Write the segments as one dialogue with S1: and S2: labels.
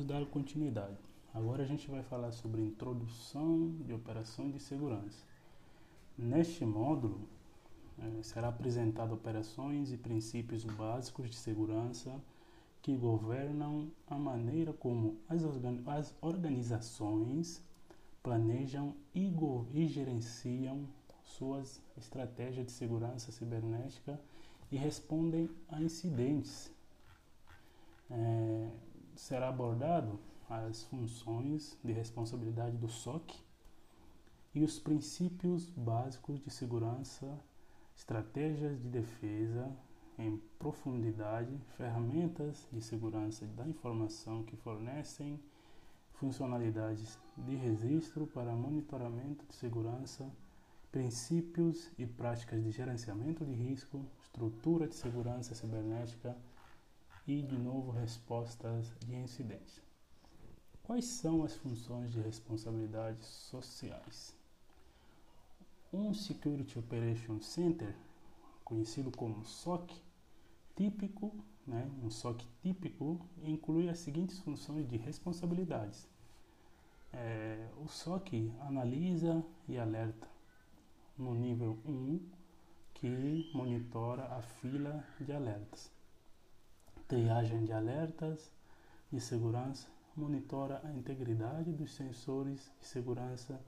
S1: Vamos dar continuidade. Agora a gente vai falar sobre introdução de operações de segurança. Neste módulo, eh, será apresentado operações e princípios básicos de segurança que governam a maneira como as, organizações planejam e, e gerenciam suas estratégias de segurança cibernética e respondem a incidentes. É, será abordado as funções de responsabilidade do SOC e os princípios básicos de segurança, estratégias de defesa em profundidade, ferramentas de segurança da informação que fornecem funcionalidades de registro para monitoramento de segurança, princípios e práticas de gerenciamento de risco, estrutura de segurança cibernética e, de novo, respostas de incidentes. Quais são as funções de responsabilidades sociais? Um Security Operation Center, conhecido como SOC, típico, né, um SOC típico, inclui as seguintes funções de responsabilidades. É, o SOC analisa e alerta no nível 1, que monitora a fila de alertas. Triagem de alertas de segurança monitora a integridade dos sensores de segurança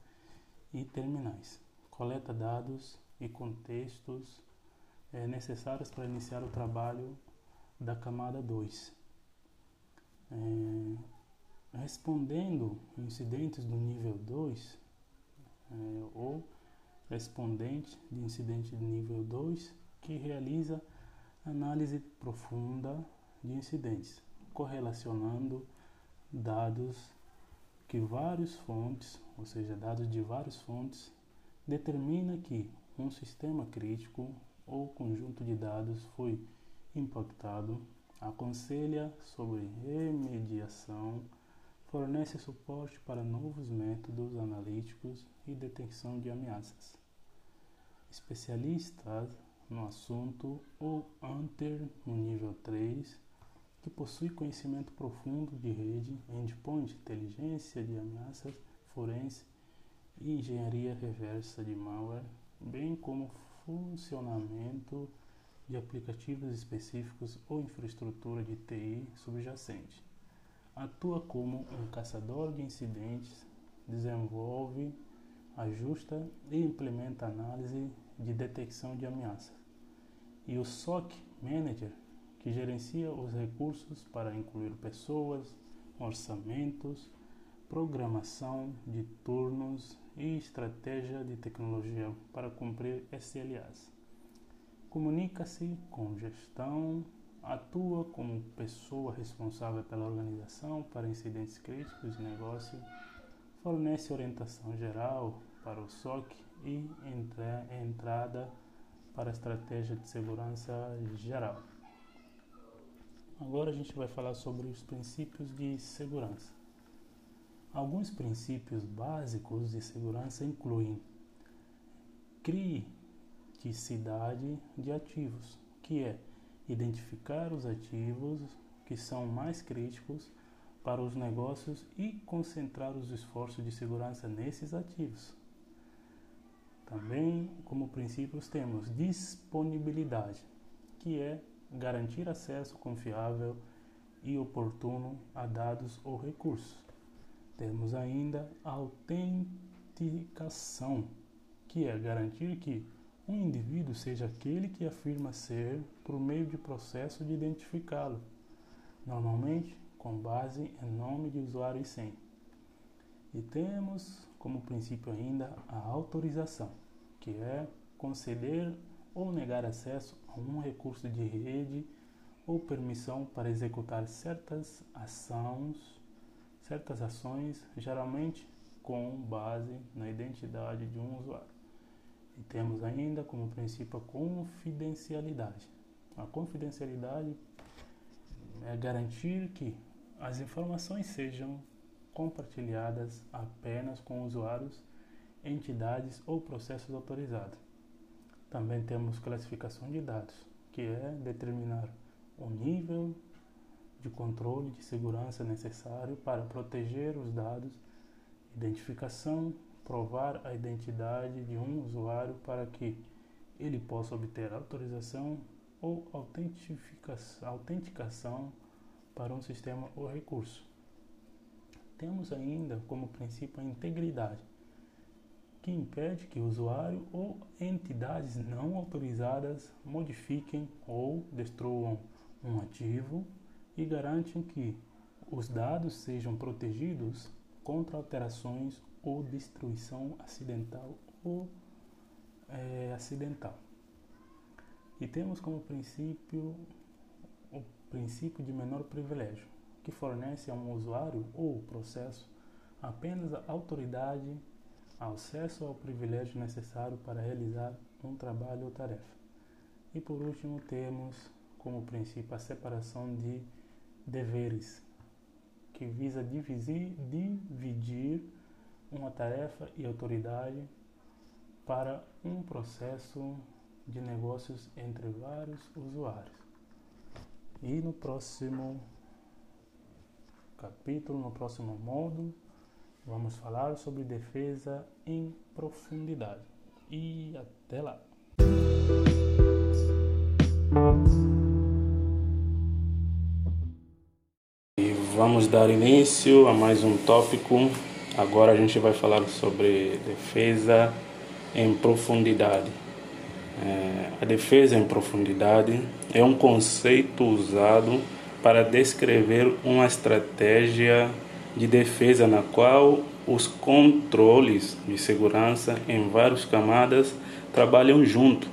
S1: e terminais. Coleta dados e contextos é, necessários para iniciar o trabalho da camada 2. É, respondendo incidentes do nível 2, é, ou respondente de incidente de nível 2, que realiza análise profunda de incidentes, correlacionando dados que várias fontes, ou seja, dados de várias fontes, determina que um sistema crítico ou conjunto de dados foi impactado, aconselha sobre remediação, fornece suporte para novos métodos analíticos e detecção de ameaças. Especialistas no assunto ou Hunter no nível 3, que possui conhecimento profundo de rede, endpoint, inteligência de ameaças forense e engenharia reversa de malware, bem como funcionamento de aplicativos específicos ou infraestrutura de TI subjacente. Atua como um caçador de incidentes, desenvolve, ajusta e implementa análise de detecção de ameaças. E o SOC Manager, que gerencia os recursos para incluir pessoas, orçamentos, programação de turnos e estratégia de tecnologia para cumprir SLAs. Comunica-se com gestão, atua como pessoa responsável pela organização para incidentes críticos de negócio, fornece orientação geral para o SOC e entra, entrada para a estratégia de segurança geral. Agora a gente vai falar sobre os princípios de segurança. Alguns princípios básicos de segurança incluem criticidade de ativos, que é identificar os ativos que são mais críticos para os negócios e concentrar os esforços de segurança nesses ativos. Também, como princípios, temos disponibilidade, que é garantir acesso confiável e oportuno a dados ou recursos. Temos ainda a autenticação, que é garantir que um indivíduo seja aquele que afirma ser por meio de processo de identificá-lo, normalmente com base em nome de usuário e senha. E temos como princípio ainda a autorização, que é conceder ou negar acesso um recurso de rede ou permissão para executar certas ações certas ações, geralmente com base na identidade de um usuário. E temos ainda como princípio a confidencialidade. A confidencialidade é garantir que as informações sejam compartilhadas apenas com usuários, entidades ou processos autorizados. Também temos classificação de dados, que é determinar o nível de controle de segurança necessário para proteger os dados, identificação, provar a identidade de um usuário para que ele possa obter autorização ou autenticação para um sistema ou recurso. Temos ainda como princípio a integridade, que impede que o usuário ou entidades não autorizadas modifiquem ou destruam um ativo e garantem que os dados sejam protegidos contra alterações ou destruição acidental ou é, acidental. E temos como princípio o princípio de menor privilégio, que fornece a um usuário ou processo apenas a autoridade, acesso ao privilégio necessário para realizar um trabalho ou tarefa. E por último, temos como princípio a separação de deveres, que visa dividir, dividir uma tarefa e autoridade para um processo de negócios entre vários usuários. E no próximo capítulo, no próximo módulo, vamos falar sobre defesa em profundidade. E até lá! E vamos dar início a mais um tópico. Agora a gente vai falar sobre defesa em profundidade. É, a defesa em profundidade é um conceito usado para descrever uma estratégia de defesa na qual os controles de segurança em várias camadas trabalham junto,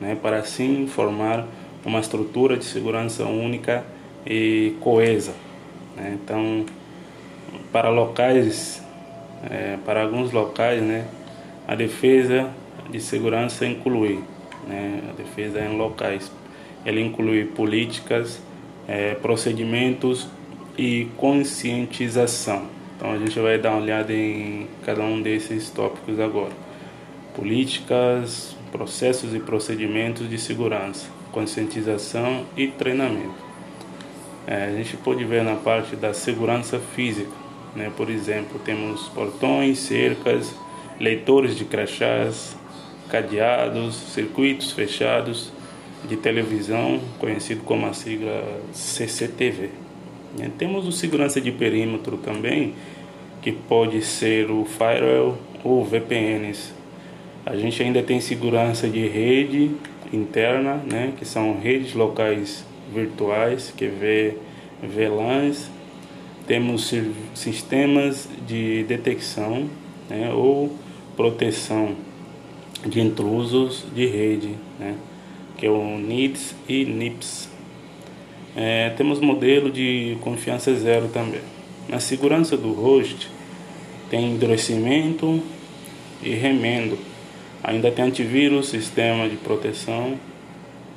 S1: né, para assim formar uma estrutura de segurança única e coesa. Né? Então, para locais, é, para alguns locais, né, a defesa de segurança inclui né, a defesa em locais. Ela inclui políticas, é, procedimentos e conscientização. Então a gente vai dar uma olhada em cada um desses tópicos agora. Políticas, processos e procedimentos de segurança, conscientização e treinamento. É, a gente pode ver na parte da segurança física, né? por exemplo, temos portões, cercas, leitores de crachás, cadeados, circuitos fechados de televisão, conhecido como a sigla CCTV. É, temos o segurança de perímetro também, que pode ser o firewall ou VPNs. A gente ainda tem segurança de rede interna, né, que são redes locais virtuais, que é VLANs. Temos sistemas de detecção né, ou proteção de intrusos de rede, né, que é o NIDS e NIPS. É, temos modelo de confiança zero também. Na segurança do host tem endurecimento e remendo. Ainda tem antivírus, sistema de proteção,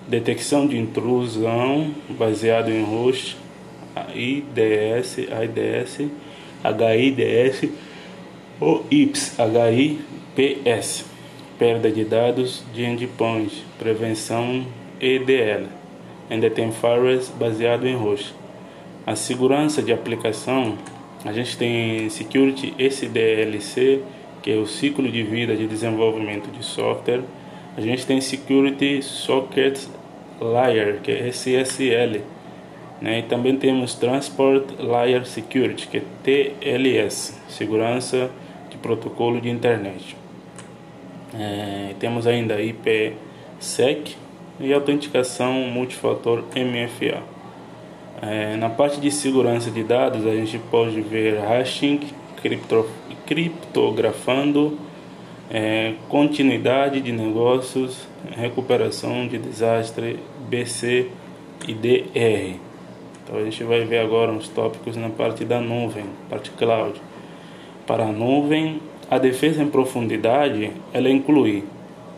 S1: detecção de intrusão baseado em host, IDS, AIDS, HIDS ou IPS, HIPS perda de dados de endpoint, prevenção EDL. Ainda tem firewalls baseado em host. A segurança de aplicação, a gente tem Security SDLC, que é o ciclo de vida de desenvolvimento de software. A gente tem Security Socket Layer, que é SSL. Né? E também temos Transport Layer Security, que é TLS, segurança de protocolo de internet. É, temos ainda IPsec e autenticação multifator MFA. É, na parte de segurança de dados, a gente pode ver hashing, cripto, criptografando, é, continuidade de negócios, recuperação de desastre, BC e DR. Então a gente vai ver agora uns tópicos na parte da nuvem, parte cloud. Para a nuvem, a defesa em profundidade ela inclui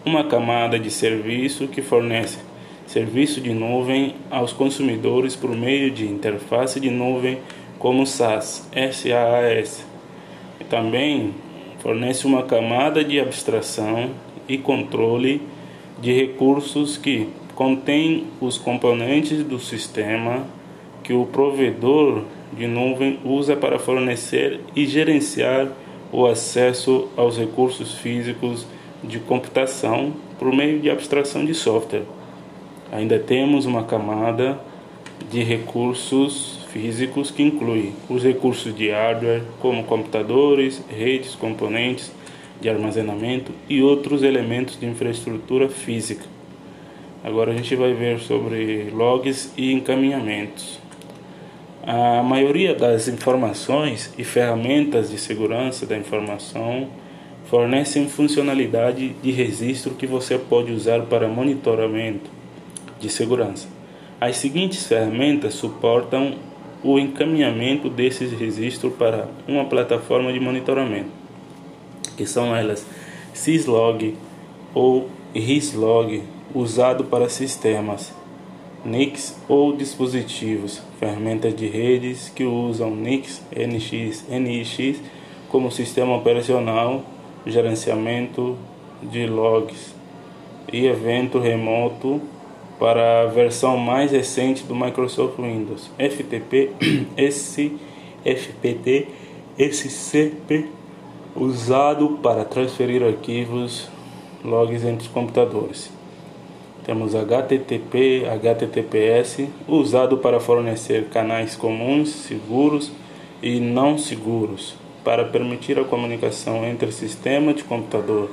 S1: uma camada de serviço que fornece serviço de nuvem aos consumidores por meio de interface de nuvem como SaaS, SaaS. Também fornece uma camada de abstração e controle de recursos que contém os componentes do sistema
S2: que o provedor de nuvem usa para fornecer e gerenciar o acesso aos recursos físicos de computação por meio de abstração de software. Ainda temos uma camada de recursos físicos que inclui os recursos de hardware, como computadores, redes, componentes de armazenamento e outros elementos de infraestrutura física. Agora a gente vai ver sobre logs e encaminhamentos. A maioria das informações e ferramentas de segurança da informação fornecem funcionalidade de registro que você pode usar para monitoramento de segurança. As seguintes ferramentas suportam o encaminhamento desses registros para uma plataforma de monitoramento, que são elas syslog ou RISLog, usado para sistemas NICs ou dispositivos, ferramentas de redes que usam NICs, NX, NIX como sistema operacional, gerenciamento de logs e evento remoto para a versão mais recente do Microsoft Windows, FTP, SFPT, SCP, usado para transferir arquivos logs entre os computadores. Temos HTTP, HTTPS, usado para fornecer canais comuns, seguros e não seguros, para permitir a comunicação entre sistemas de computador.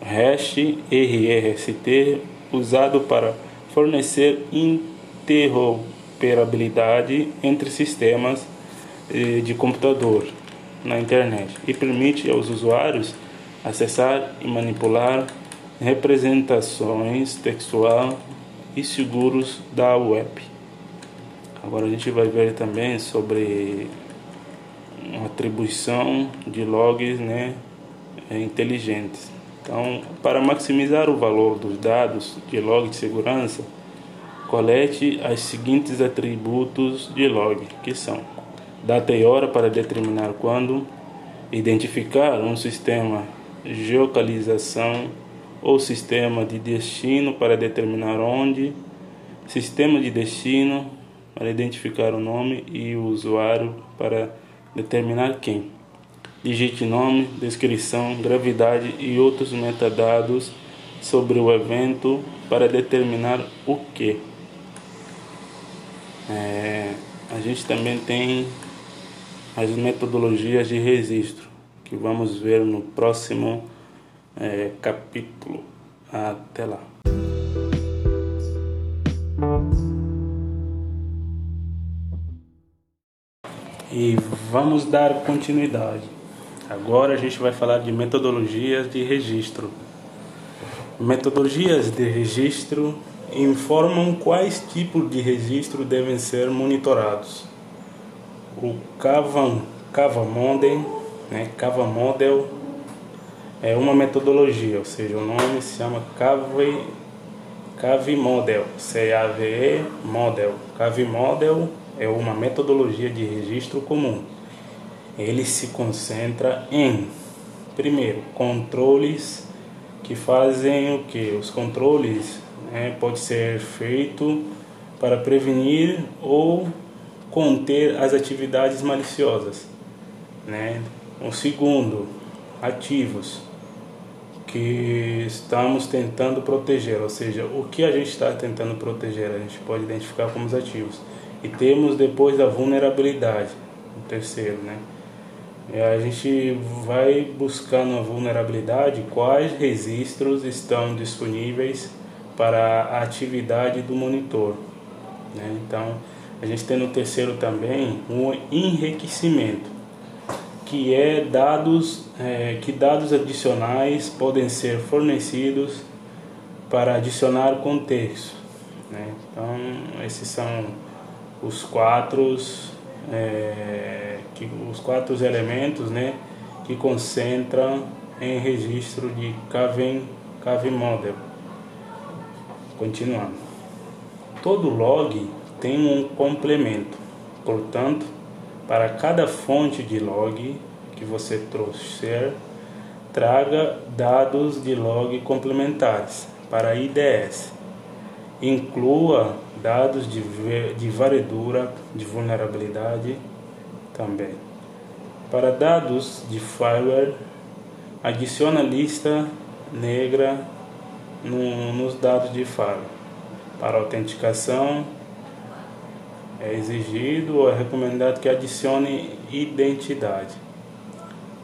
S2: REST, REST, usado para fornecer interoperabilidade entre sistemas eh, de computador na internet e permite aos usuários acessar e manipular representações textual e seguros da web. Agora a gente vai ver também sobre atribuição de logs né, inteligentes. Então, para maximizar o valor dos dados de log de segurança, colete os seguintes atributos de log, que são data e hora para determinar quando, identificar um sistema geocalização ou sistema de destino para determinar onde, sistema de destino para identificar o nome e o usuário para determinar quem. Digite nome, descrição, gravidade e outros metadados sobre o evento para determinar o que. É, a gente também tem as metodologias de registro que vamos ver no próximo é, capítulo. Até lá. E vamos dar continuidade. Agora a gente vai falar de metodologias de registro. Metodologias de registro informam quais tipos de registro devem ser monitorados. O Kava, Kava Model, né, Kava Model é uma metodologia, ou seja, o nome se chama Cave, Cave Model, C-A-V-E Model. Cave Model é uma metodologia de registro comum ele se concentra em, primeiro, controles que fazem o que? Os controles né, pode ser feito para prevenir ou conter as atividades maliciosas. Né? O segundo, ativos que estamos tentando proteger, ou seja, o que a gente está tentando proteger, a gente pode identificar como os ativos. E temos depois a vulnerabilidade, o terceiro, né? a gente vai buscando a vulnerabilidade, quais registros estão disponíveis para a atividade do monitor. Né? Então, a gente tem no terceiro também um enriquecimento, que é dados, é, que dados adicionais podem ser fornecidos para adicionar contexto. Né? Então, esses são os quatro é, que os quatro elementos né, que concentram em registro de Caven, Caven Model. Continuando. Todo log tem um complemento, portanto, para cada fonte de log que você trouxer, traga dados de log complementares para IDS. Inclua dados de, de varredura de vulnerabilidade também. Para dados de fireware, adiciona a lista negra no, nos dados de fireware. Para autenticação, é exigido ou é recomendado que adicione identidade.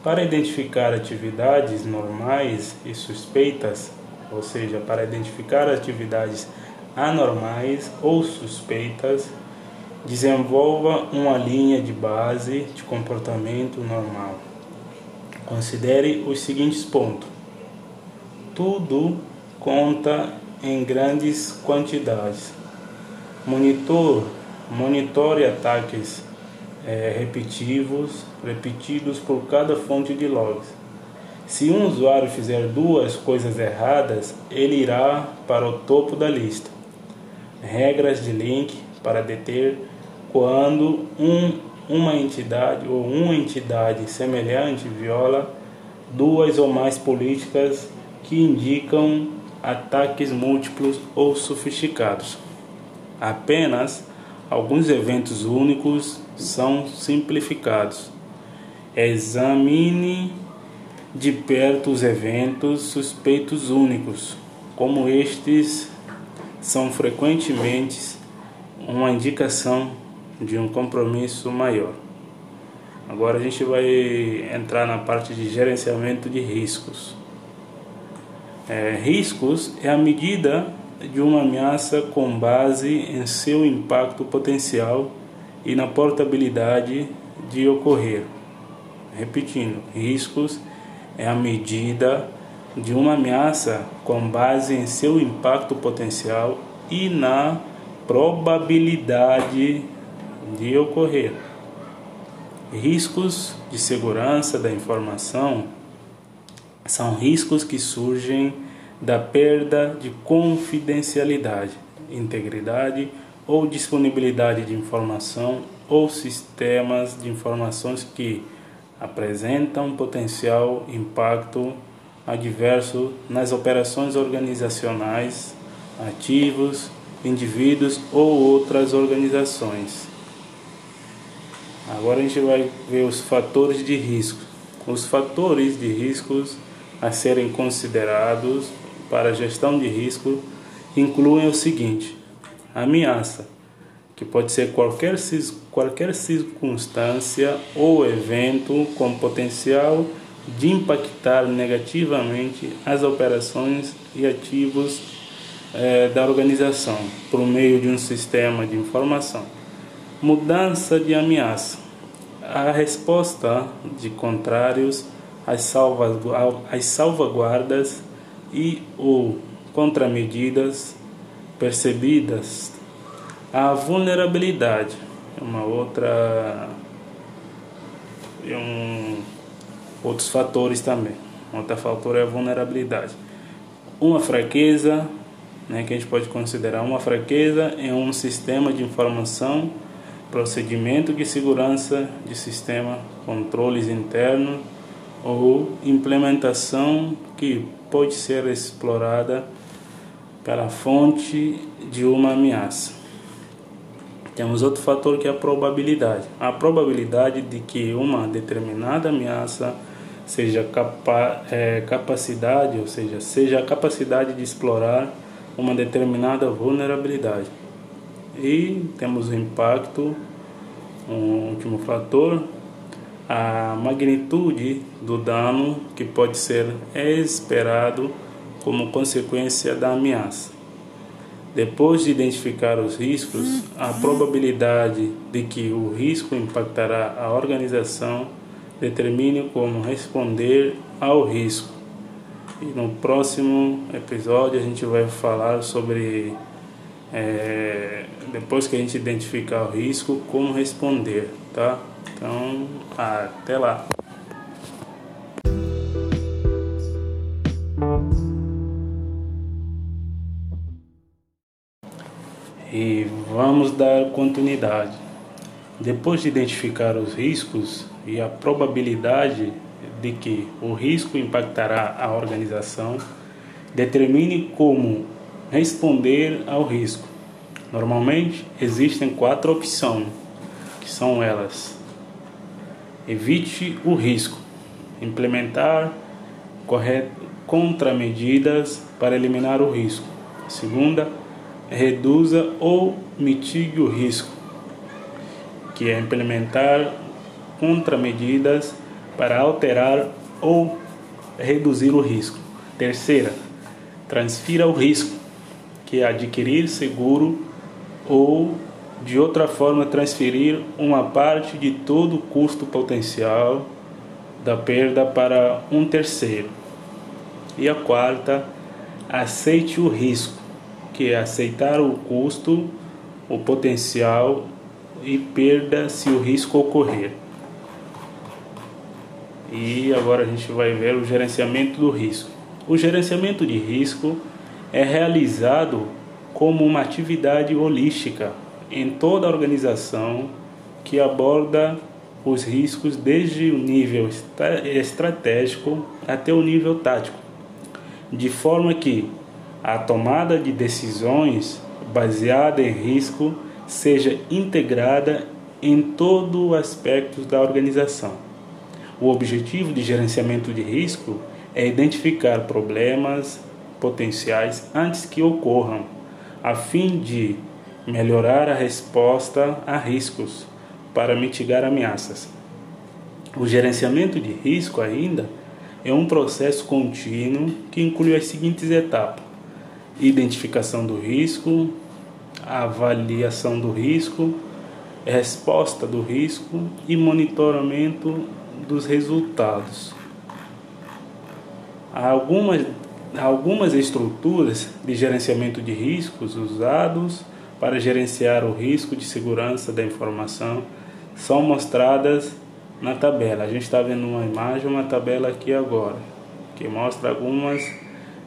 S2: Para identificar atividades normais e suspeitas, ou seja, para identificar atividades anormais ou suspeitas, desenvolva uma linha de base de comportamento normal. Considere os seguintes pontos. Tudo conta em grandes quantidades. Monitor, monitore ataques é, repetitivos, repetidos por cada fonte de logs. Se um usuário fizer duas coisas erradas, ele irá para o topo da lista. Regras de link para deter quando um, uma entidade ou uma entidade semelhante viola duas ou mais políticas que indicam ataques múltiplos ou sofisticados. Apenas alguns eventos únicos são simplificados. Examine de perto os eventos suspeitos únicos, como estes são frequentemente uma indicação de um compromisso maior. Agora a gente vai entrar na parte de gerenciamento de riscos. É, riscos é a medida de uma ameaça com base em seu impacto potencial e na portabilidade de ocorrer. Repetindo, riscos é a medida de uma ameaça com base em seu impacto potencial e na probabilidade de ocorrer. Riscos de segurança da informação são riscos que surgem da perda de confidencialidade, integridade ou disponibilidade de informação ou sistemas de informações que apresentam potencial impacto adverso nas operações organizacionais, ativos, indivíduos ou outras organizações. Agora a gente vai ver os fatores de risco. Os fatores de riscos a serem considerados para a gestão de risco incluem o seguinte: ameaça, que pode ser qualquer, qualquer circunstância ou evento com potencial de impactar negativamente as operações e ativos eh, da organização por meio de um sistema de informação. Mudança de ameaça. A resposta de contrários às, salva, às salvaguardas e ou contramedidas percebidas. A vulnerabilidade é uma outra e um, outros fatores também. Outro fator é a vulnerabilidade. Uma fraqueza, né, que a gente pode considerar uma fraqueza em um sistema de informação, procedimento de segurança de sistema, controles internos ou implementação que pode ser explorada pela fonte de uma ameaça. Temos outro fator que é a probabilidade. A probabilidade de que uma determinada ameaça seja capa é, capacidade, ou seja, seja a capacidade de explorar uma determinada vulnerabilidade. E temos o impacto, um último fator, a magnitude do dano que pode ser esperado como consequência da ameaça. Depois de identificar os riscos, a probabilidade de que o risco impactará a organização determine como responder ao risco. E no próximo episódio a gente vai falar sobre, é, depois que a gente identificar o risco, como responder, tá? Então, até lá. E vamos dar continuidade. Depois de identificar os riscos e a probabilidade de que o risco impactará a organização, determine como responder ao risco. Normalmente existem quatro opções, que são elas: evite o risco, implementar contramedidas para eliminar o risco. segunda, reduza ou mitigue o risco, que é implementar contramedidas para alterar ou reduzir o risco. Terceira, transfira o risco, que é adquirir seguro ou de outra forma transferir uma parte de todo o custo potencial da perda para um terceiro. E a quarta, aceite o risco, que é aceitar o custo, o potencial e perda se o risco ocorrer. E agora a gente vai ver o gerenciamento do risco. O gerenciamento de risco é realizado como uma atividade holística em toda a organização que aborda os riscos desde o nível estratégico até o nível tático, de forma que a tomada de decisões baseada em risco seja integrada em todo o aspecto da organização. O objetivo de gerenciamento de risco é identificar problemas potenciais antes que ocorram, a fim de melhorar a resposta a riscos para mitigar ameaças. O gerenciamento de risco ainda é um processo contínuo que inclui as seguintes etapas: identificação do risco, avaliação do risco, resposta do risco e monitoramento dos resultados. Algumas, algumas estruturas de gerenciamento de riscos usados para gerenciar o risco de segurança da informação são mostradas na tabela. A gente está vendo uma imagem, uma tabela aqui agora, que mostra algumas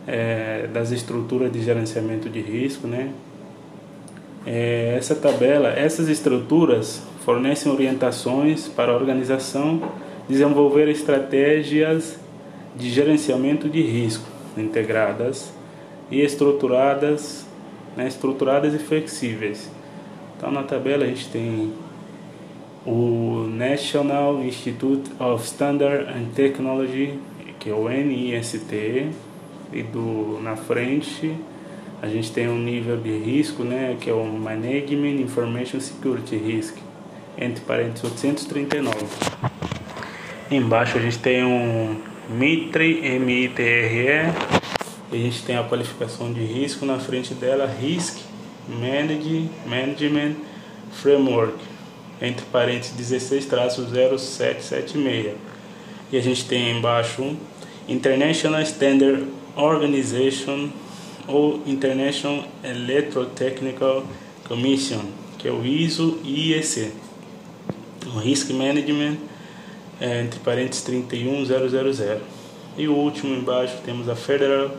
S2: é, das estruturas de gerenciamento de risco, né? É, essa tabela, essas estruturas fornecem orientações para a organização desenvolver estratégias de gerenciamento de risco integradas e estruturadas, né, estruturadas e flexíveis. Então na tabela a gente tem o National Institute of Standard and Technology, que é o NIST, e do na frente a gente tem um nível de risco, né, que é o Management Information Security Risk, entre parênteses 839. Embaixo a gente tem um MITRE, M-I-T-R-E, e a gente tem a qualificação de risco na frente dela, Risk Manage, Management Framework, entre parênteses 16-0776. E a gente tem embaixo International Standard Organization ou International Electrotechnical Commission, que é o ISO IEC. O Risk Management, é, entre parênteses 31000. E o último embaixo temos a Federal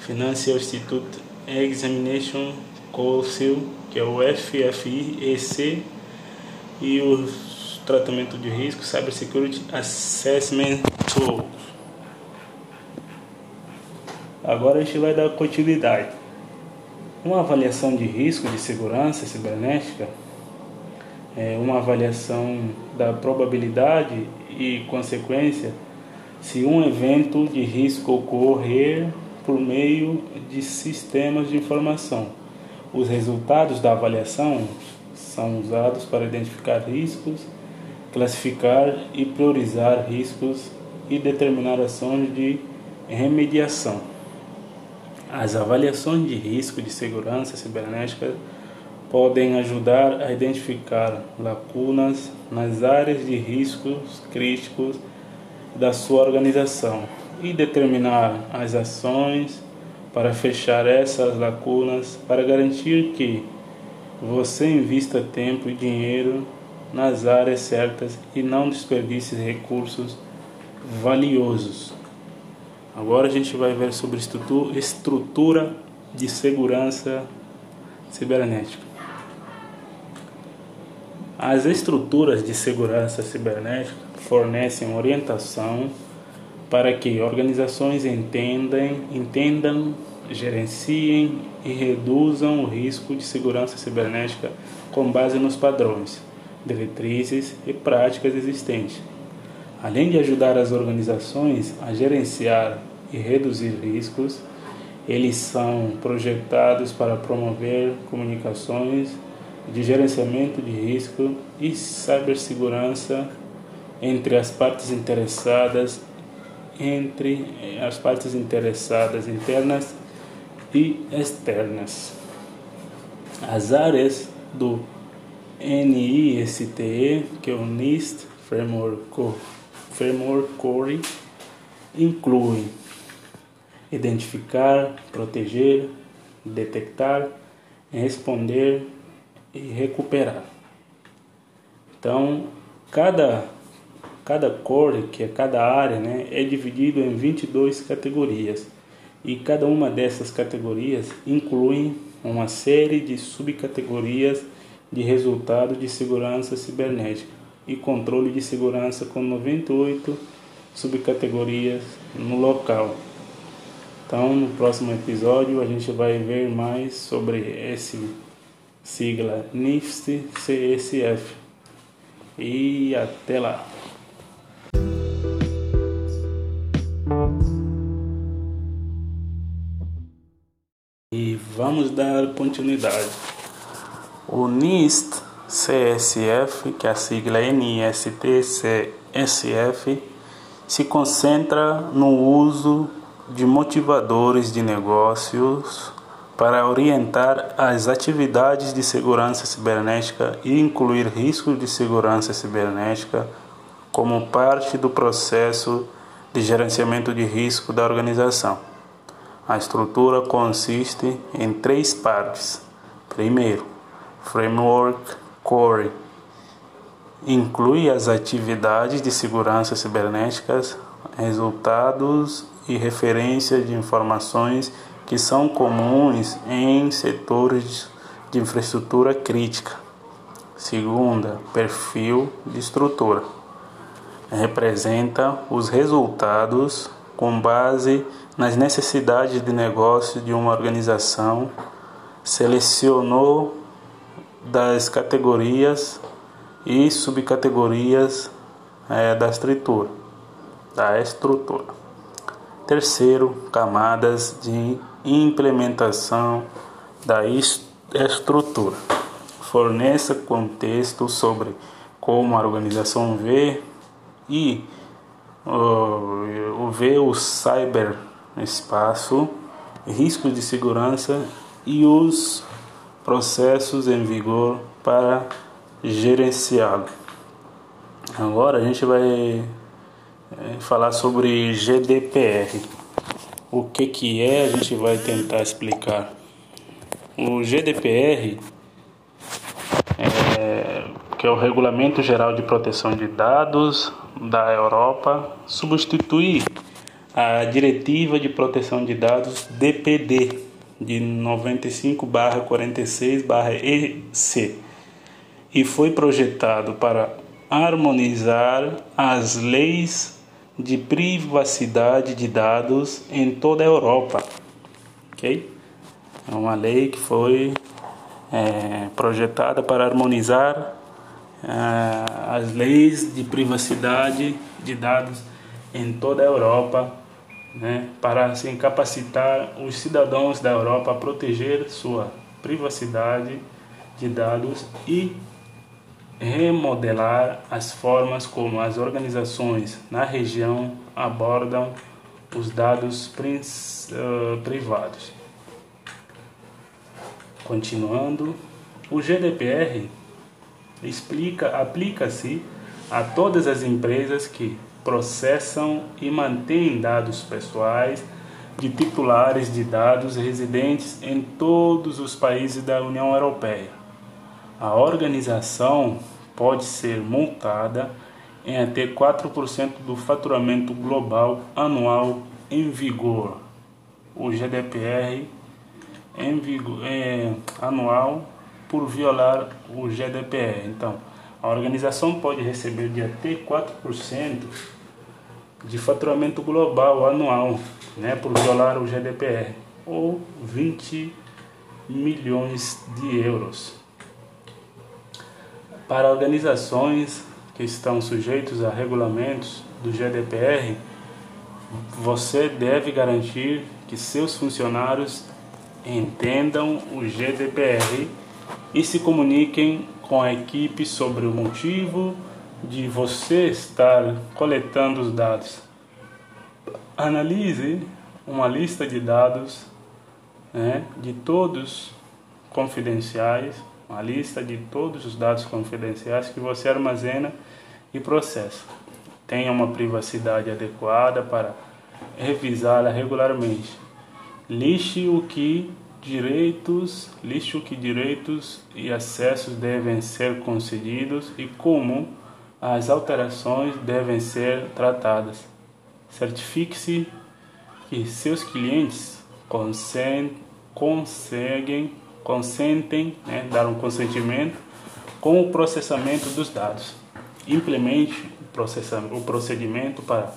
S2: Financial Institute Examination Council, que é o FFIEC, e o tratamento de risco Cyber Security Assessment Tool. Agora a gente vai dar continuidade. Uma avaliação de risco de segurança cibernética é uma avaliação da probabilidade e consequência se um evento de risco ocorrer por meio de sistemas de informação. Os resultados da avaliação são usados para identificar riscos, classificar e priorizar riscos e determinar ações de remediação. As avaliações de risco de segurança cibernética podem ajudar a identificar lacunas nas áreas de riscos críticos da sua organização e determinar as ações para fechar essas lacunas para garantir que você invista tempo e dinheiro nas áreas certas e não desperdice recursos valiosos. Agora a gente vai ver sobre estrutura de segurança cibernética. As estruturas de segurança cibernética fornecem orientação para que organizações entendam, entendam gerenciem e reduzam o risco de segurança cibernética com base nos padrões, diretrizes e práticas existentes. Além de ajudar as organizações a gerenciar e reduzir riscos, eles são projetados para promover comunicações de gerenciamento de risco e cibersegurança entre as partes interessadas, entre as partes interessadas internas e externas. As áreas do NISTE, que é o NIST Framework, Framework Core, incluem identificar, proteger, detectar, responder e recuperar. Então, cada, cada core, que é cada área, né, é dividido em 22 categorias. E cada uma dessas categorias inclui uma série de subcategorias de resultado de segurança cibernética e controle de segurança com 98 subcategorias no local. Então, no próximo episódio, a gente vai ver mais sobre esse sigla NIST CSF. E até lá! E vamos dar continuidade. O NIST CSF, que é a sigla NIST CSF, se concentra no uso de motivadores de negócios para orientar as atividades de segurança cibernética e incluir riscos de segurança cibernética como parte do processo de gerenciamento de risco da organização. A estrutura consiste em três partes. Primeiro, Framework Core inclui as atividades de segurança cibernéticas, resultados e referência de informações que são comuns em setores de infraestrutura crítica. Segunda, perfil de estrutura. Representa os resultados com base nas necessidades de negócio de uma organização. Selecionou das categorias e subcategorias é, da estrutura. Da estrutura. Terceiro, camadas de implementação da estrutura. Forneça contexto sobre como a organização vê e uh, vê o cyberespaço, riscos de segurança e os processos em vigor para gerenciá-lo. Agora a gente vai é, falar sobre GDPR. O que, que é, a gente vai tentar explicar. O GDPR, é, que é o Regulamento Geral de Proteção de Dados da Europa, substitui a Diretiva de Proteção de Dados DPD de 95/46/EC e foi projetado para harmonizar as leis de privacidade de dados em toda a Europa. Ok? É uma lei que foi é, projetada para harmonizar é, as leis de privacidade de dados em toda a Europa, né, para assim, capacitar os cidadãos da Europa a proteger sua privacidade de dados e remodelar as formas como as organizações na região abordam os dados uh, privados. Continuando, o GDPR explica, aplica-se a todas as empresas que processam e mantêm dados pessoais de titulares de dados residentes em todos os países da União Europeia a organização pode ser multada em até 4% do faturamento global anual em vigor. O GDPR em vigor, é, anual por violar o GDPR. Então, a organização pode receber de até 4% de faturamento global anual, né, por violar o GDPR. ou 20 milhões de euros. Para organizações que estão sujeitos a regulamentos do GDPR, você deve garantir que seus funcionários entendam o GDPR e se comuniquem com a equipe sobre o motivo de você estar coletando os dados. Analise uma lista de dados né, de todos confidenciais, uma lista de todos os dados confidenciais que você armazena e processa. Tenha uma privacidade adequada para revisá-la regularmente. Lixe o que direitos, lixe o que direitos e acessos devem ser concedidos e como as alterações devem ser tratadas. Certifique-se que seus clientes conseguem, consentem, né, dar um consentimento com o processamento dos dados. Implemente o procedimento para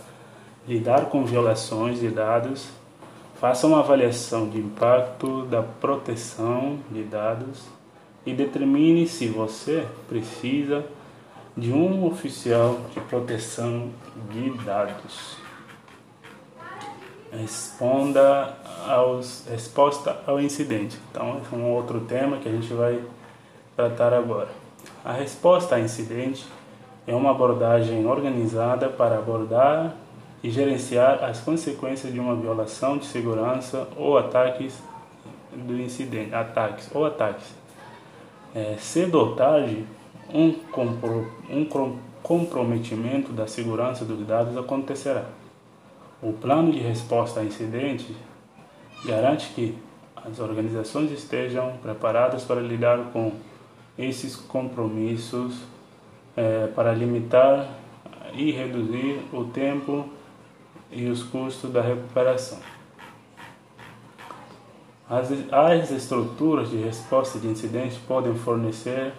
S2: lidar com violações de dados. Faça uma avaliação de impacto da proteção de dados e determine se você precisa de um oficial de proteção de dados responda aos resposta ao incidente. Então, é um outro tema que a gente vai tratar agora. A resposta a incidente é uma abordagem organizada para abordar e gerenciar as consequências de uma violação de segurança ou ataques do incidente, ataques ou ataques. É, cedo ou tarde, um, compro, um comprometimento da segurança dos dados acontecerá. O plano de resposta a incidentes garante que as organizações estejam preparadas para lidar com esses compromissos é, para limitar e reduzir o tempo e os custos da recuperação. As, as estruturas de resposta de incidentes podem fornecer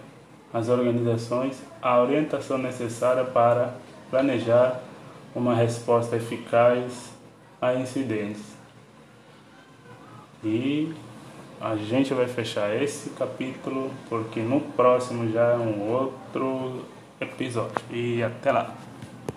S2: às organizações a orientação necessária para planejar uma resposta eficaz a incidentes. E a gente vai fechar esse capítulo porque no próximo já é um outro episódio. E até lá!